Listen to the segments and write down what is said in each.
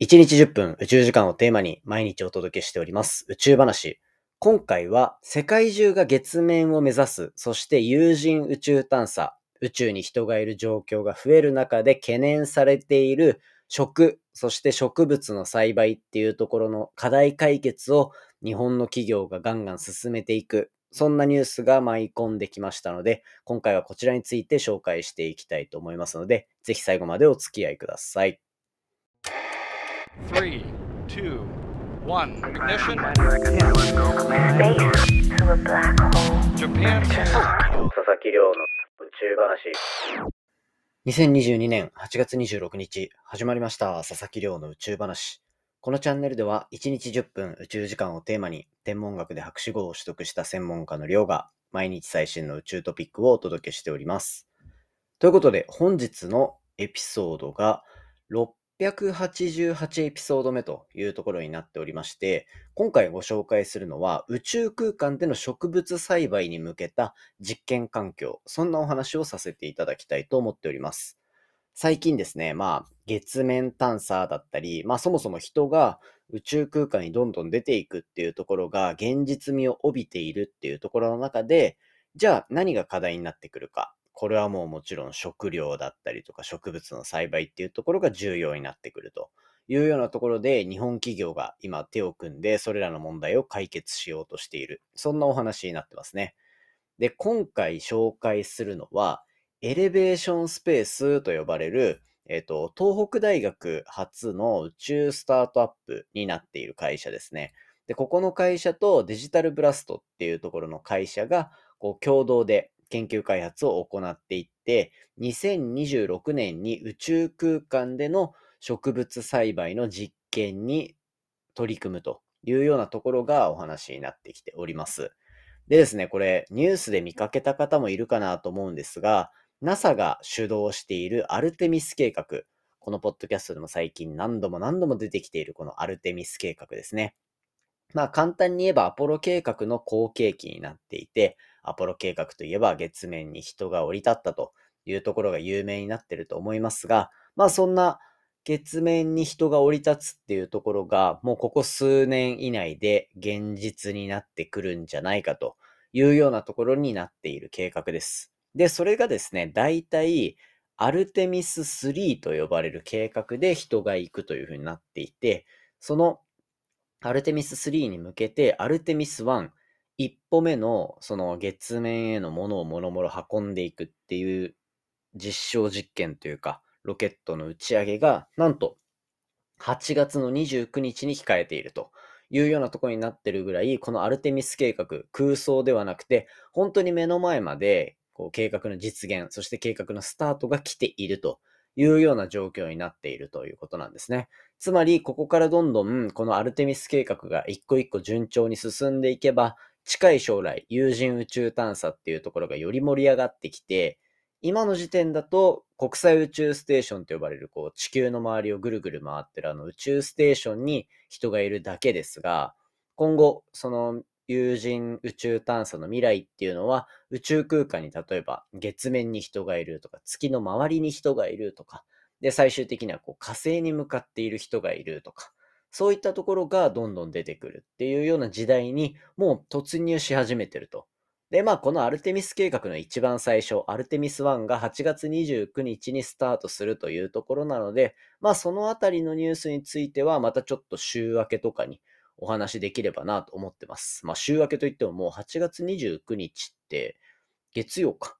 1日10分宇宙時間をテーマに毎日お届けしております宇宙話。今回は世界中が月面を目指す、そして有人宇宙探査、宇宙に人がいる状況が増える中で懸念されている食、そして植物の栽培っていうところの課題解決を日本の企業がガンガン進めていく。そんなニュースが舞い込んできましたので、今回はこちらについて紹介していきたいと思いますので、ぜひ最後までお付き合いください。Three, two, one, ignition. Japan. 佐々木亮の宇宙話。2022年8月26日、始まりました。佐々木亮の宇宙話。このチャンネルでは、1日10分宇宙時間をテーマに、天文学で博士号を取得した専門家の亮が、毎日最新の宇宙トピックをお届けしております。ということで、本日のエピソードが、688エピソード目というところになっておりまして、今回ご紹介するのは宇宙空間での植物栽培に向けた実験環境、そんなお話をさせていただきたいと思っております。最近ですね、まあ月面探査だったり、まあそもそも人が宇宙空間にどんどん出ていくっていうところが現実味を帯びているっていうところの中で、じゃあ何が課題になってくるか。これはもうもちろん食料だったりとか植物の栽培っていうところが重要になってくるというようなところで日本企業が今手を組んでそれらの問題を解決しようとしている。そんなお話になってますね。で、今回紹介するのはエレベーションスペースと呼ばれるえっ、と、東北大学初の宇宙スタートアップになっている会社ですね。で、ここの会社とデジタルブラストっていうところの会社がこう共同で研究開発を行っていって、2026年に宇宙空間での植物栽培の実験に取り組むというようなところがお話になってきております。でですね、これニュースで見かけた方もいるかなと思うんですが、NASA が主導しているアルテミス計画、このポッドキャストでも最近何度も何度も出てきているこのアルテミス計画ですね。まあ簡単に言えばアポロ計画の後継機になっていて、アポロ計画といえば月面に人が降り立ったというところが有名になっていると思いますが、まあそんな月面に人が降り立つっていうところがもうここ数年以内で現実になってくるんじゃないかというようなところになっている計画です。で、それがですね、大体アルテミス3と呼ばれる計画で人が行くというふうになっていて、そのアルテミス3に向けてアルテミス1、一歩目のその月面へのものをもろもろ運んでいくっていう実証実験というか、ロケットの打ち上げが、なんと8月の29日に控えているというようなところになってるぐらい、このアルテミス計画、空想ではなくて、本当に目の前までこう計画の実現、そして計画のスタートが来ているというような状況になっているということなんですね。つまり、ここからどんどんこのアルテミス計画が一個一個順調に進んでいけば、近い将来、有人宇宙探査っていうところがより盛り上がってきて、今の時点だと国際宇宙ステーションと呼ばれるこう地球の周りをぐるぐる回ってるあの宇宙ステーションに人がいるだけですが、今後、その有人宇宙探査の未来っていうのは宇宙空間に例えば月面に人がいるとか月の周りに人がいるとかで最終的にはこう火星に向かっている人がいるとかそういったところがどんどん出てくるっていうような時代にもう突入し始めてると。で、まあこのアルテミス計画の一番最初、アルテミス1が8月29日にスタートするというところなので、まあそのあたりのニュースについてはまたちょっと週明けとかにお話できればなと思ってます。まあ週明けといってももう8月29日って月曜か。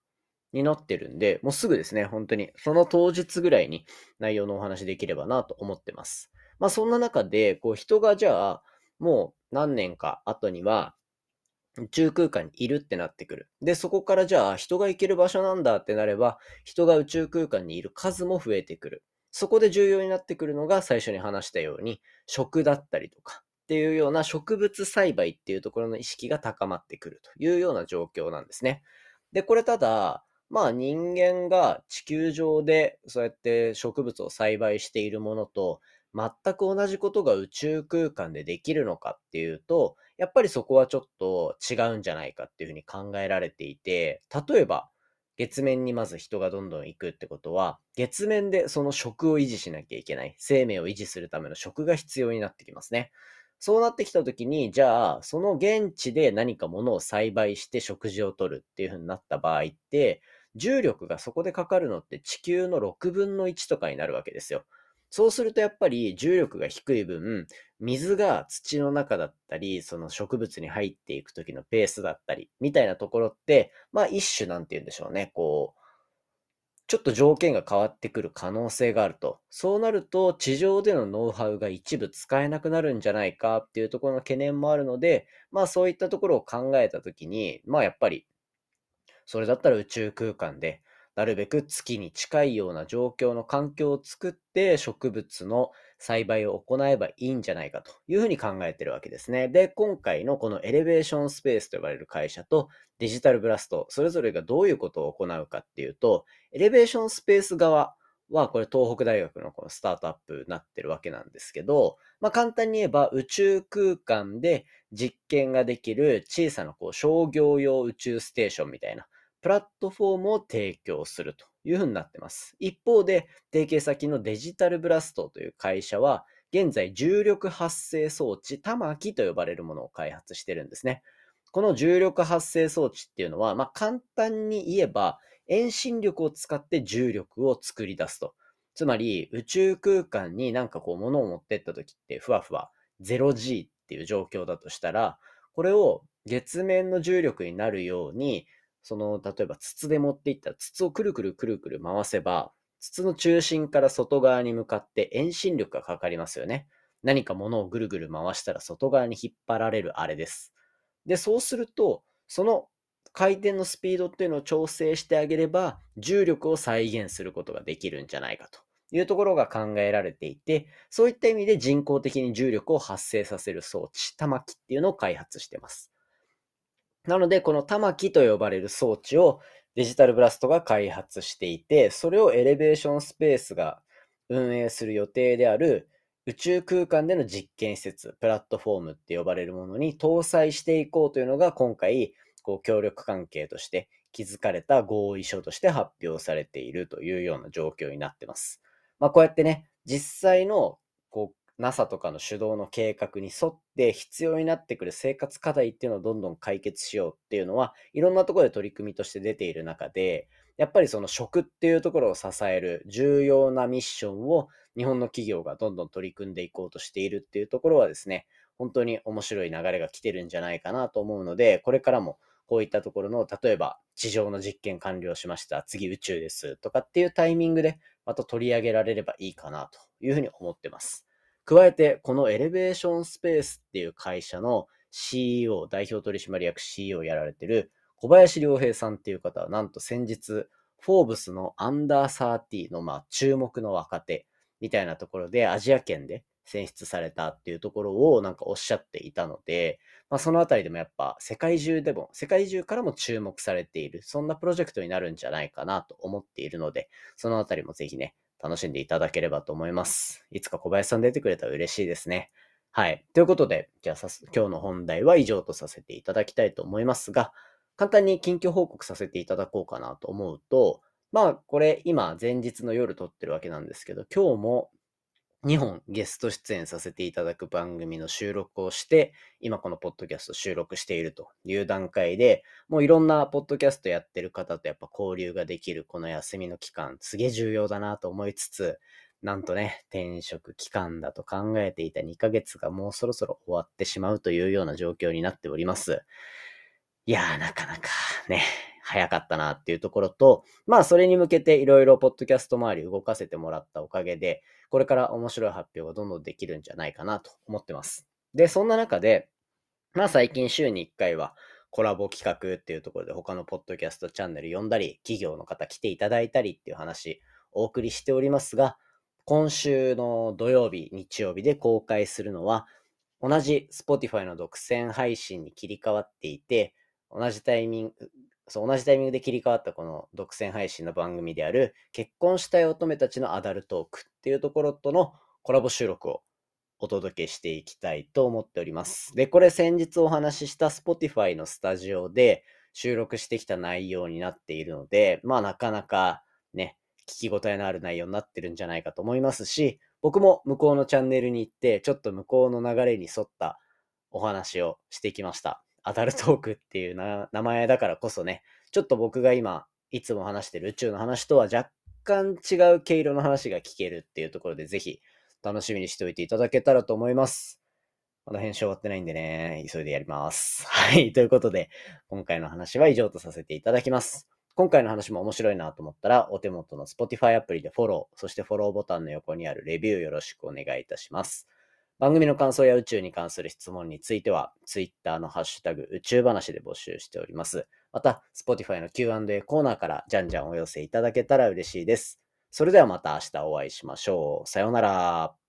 になってるんで、もうすぐですね、本当に。その当日ぐらいに内容のお話できればなと思ってます。まあそんな中で、こう人がじゃあ、もう何年か後には、宇宙空間にいるってなってくる。で、そこからじゃあ人が行ける場所なんだってなれば、人が宇宙空間にいる数も増えてくる。そこで重要になってくるのが最初に話したように、食だったりとかっていうような植物栽培っていうところの意識が高まってくるというような状況なんですね。で、これただ、まあ人間が地球上でそうやって植物を栽培しているものと全く同じことが宇宙空間でできるのかっていうと、やっぱりそこはちょっと違うんじゃないかっていうふうに考えられていて、例えば月面にまず人がどんどん行くってことは、月面でその食を維持しなきゃいけない。生命を維持するための食が必要になってきますね。そうなってきたときに、じゃあ、その現地で何か物を栽培して食事をとるっていう風になった場合って、重力がそこでかかるのって地球の6分の1とかになるわけですよ。そうするとやっぱり重力が低い分、水が土の中だったり、その植物に入っていく時のペースだったり、みたいなところって、まあ一種なんて言うんでしょうね。こう、ちょっと条件が変わってくる可能性があると。そうなると、地上でのノウハウが一部使えなくなるんじゃないかっていうところの懸念もあるので、まあそういったところを考えたときに、まあやっぱり、それだったら宇宙空間でなるべく月に近いような状況の環境を作って植物の栽培を行えばいいんじゃないかというふうに考えてるわけですね。で、今回のこのエレベーションスペースと呼ばれる会社とデジタルブラスト、それぞれがどういうことを行うかっていうと、エレベーションスペース側は、これ東北大学のこのスタートアップになってるわけなんですけど、まあ簡単に言えば宇宙空間で実験ができる小さなこう商業用宇宙ステーションみたいな、プラットフォームを提供するというふうになってます。一方で、提携先のデジタルブラストという会社は、現在重力発生装置、玉木と呼ばれるものを開発してるんですね。この重力発生装置っていうのは、まあ、簡単に言えば、遠心力を使って重力を作り出すと。つまり、宇宙空間になんかこう物を持ってった時って、ふわふわ 0G っていう状況だとしたら、これを月面の重力になるように、その、例えば筒で持っていったら筒をくるくるくるくる回せば、筒の中心から外側に向かって遠心力がかかりますよね。何か物をぐるぐる回したら外側に引っ張られるあれです。で、そうすると、その回転のスピードっていうのを調整してあげれば、重力を再現することができるんじゃないかというところが考えられていて、そういった意味で人工的に重力を発生させる装置、玉木っていうのを開発してます。なので、この玉木と呼ばれる装置をデジタルブラストが開発していて、それをエレベーションスペースが運営する予定である宇宙空間での実験施設、プラットフォームって呼ばれるものに搭載していこうというのが今回、こう協力関係として築かれた合意書として発表されているというような状況になってます。まあこうやってね、実際のこう NASA とかの主導の計画に沿って必要になってくる生活課題っていうのをどんどん解決しようっていうのは、いろんなところで取り組みとして出ている中で、やっぱりその食っていうところを支える重要なミッションを日本の企業がどんどん取り組んでいこうとしているっていうところはですね、本当に面白い流れが来てるんじゃないかなと思うので、これからもこういったところの、例えば地上の実験完了しました、次宇宙ですとかっていうタイミングでまた取り上げられればいいかなというふうに思ってます。加えて、このエレベーションスペースっていう会社の CEO、代表取締役 CEO をやられてる小林良平さんっていう方は、なんと先日、フォーブスのアンダー30のまあ注目の若手みたいなところでアジア圏で選出されたっていうところをなんかおっしゃっていたので、まあ、そのあたりでもやっぱ世界中でも、世界中からも注目されている、そんなプロジェクトになるんじゃないかなと思っているので、そのあたりもぜひね、楽しんでいただければと思います。いつか小林さん出てくれたら嬉しいですね。はい。ということで、じゃあさす、今日の本題は以上とさせていただきたいと思いますが、簡単に近況報告させていただこうかなと思うと、まあ、これ今前日の夜撮ってるわけなんですけど、今日も2本ゲスト出演させていただく番組の収録をして、今このポッドキャスト収録しているという段階で、もういろんなポッドキャストやってる方とやっぱ交流ができるこの休みの期間、すげえ重要だなと思いつつ、なんとね、転職期間だと考えていた2ヶ月がもうそろそろ終わってしまうというような状況になっております。いやー、なかなかね、早かったなっていうところと、まあそれに向けていろいろポッドキャスト周り動かせてもらったおかげで、これから面白い発表がどんどんできるんじゃないかなと思ってます。で、そんな中で、まあ最近週に1回はコラボ企画っていうところで他のポッドキャストチャンネル呼んだり、企業の方来ていただいたりっていう話お送りしておりますが、今週の土曜日、日曜日で公開するのは、同じ Spotify の独占配信に切り替わっていて、同じタイミング、そう、同じタイミングで切り替わったこの独占配信の番組である、結婚したい乙女たちのアダルトークっていうところとのコラボ収録をお届けしていきたいと思っております。で、これ先日お話しした Spotify のスタジオで収録してきた内容になっているので、まあなかなかね、聞き応えのある内容になってるんじゃないかと思いますし、僕も向こうのチャンネルに行って、ちょっと向こうの流れに沿ったお話をしてきました。アダルトークっていう名前だからこそね、ちょっと僕が今、いつも話してる宇宙の話とは若干違う毛色の話が聞けるっていうところで、ぜひ楽しみにしておいていただけたらと思います。まだ編集終わってないんでね、急いでやります。はい。ということで、今回の話は以上とさせていただきます。今回の話も面白いなと思ったら、お手元の Spotify アプリでフォロー、そしてフォローボタンの横にあるレビューよろしくお願いいたします。番組の感想や宇宙に関する質問については、Twitter のハッシュタグ宇宙話で募集しております。また、Spotify の Q&A コーナーからじゃんじゃんお寄せいただけたら嬉しいです。それではまた明日お会いしましょう。さようなら。